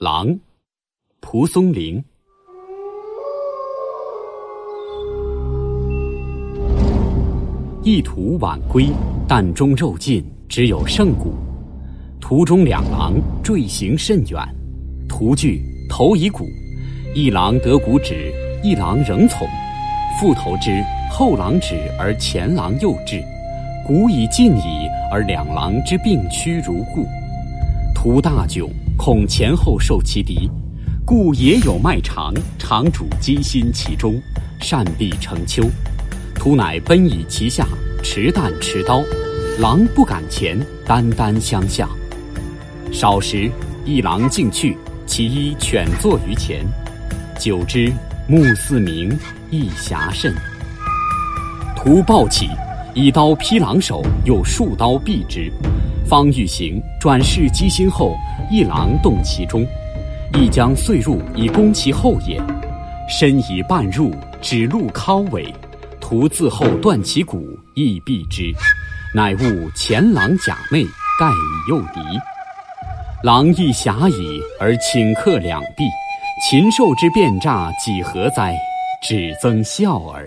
狼，蒲松龄。一途晚归，担中肉尽，只有剩骨。途中两狼坠行甚远，途惧头已骨，一狼得骨止，一狼仍从。复投之，后狼止而前狼又至，骨已尽矣，而两狼之并驱如故。途大窘，恐前后受其敌，故也有迈长，长主机心其中，善避成丘。屠乃奔以其下，持弹持刀，狼不敢前，单单相向。少时，一狼径去，其一犬坐于前。久之，目似明，亦暇甚。屠暴起，以刀劈狼首，又数刀毙之。方欲行，转视机心后，一狼动其中，亦将遂入以攻其后也。身已半入，指鹿尻尾，徒自后断其骨，亦毙之。乃悟前狼假寐，盖以诱敌。狼亦暇矣，而顷刻两毙。禽兽之变诈，几何哉？只增笑耳。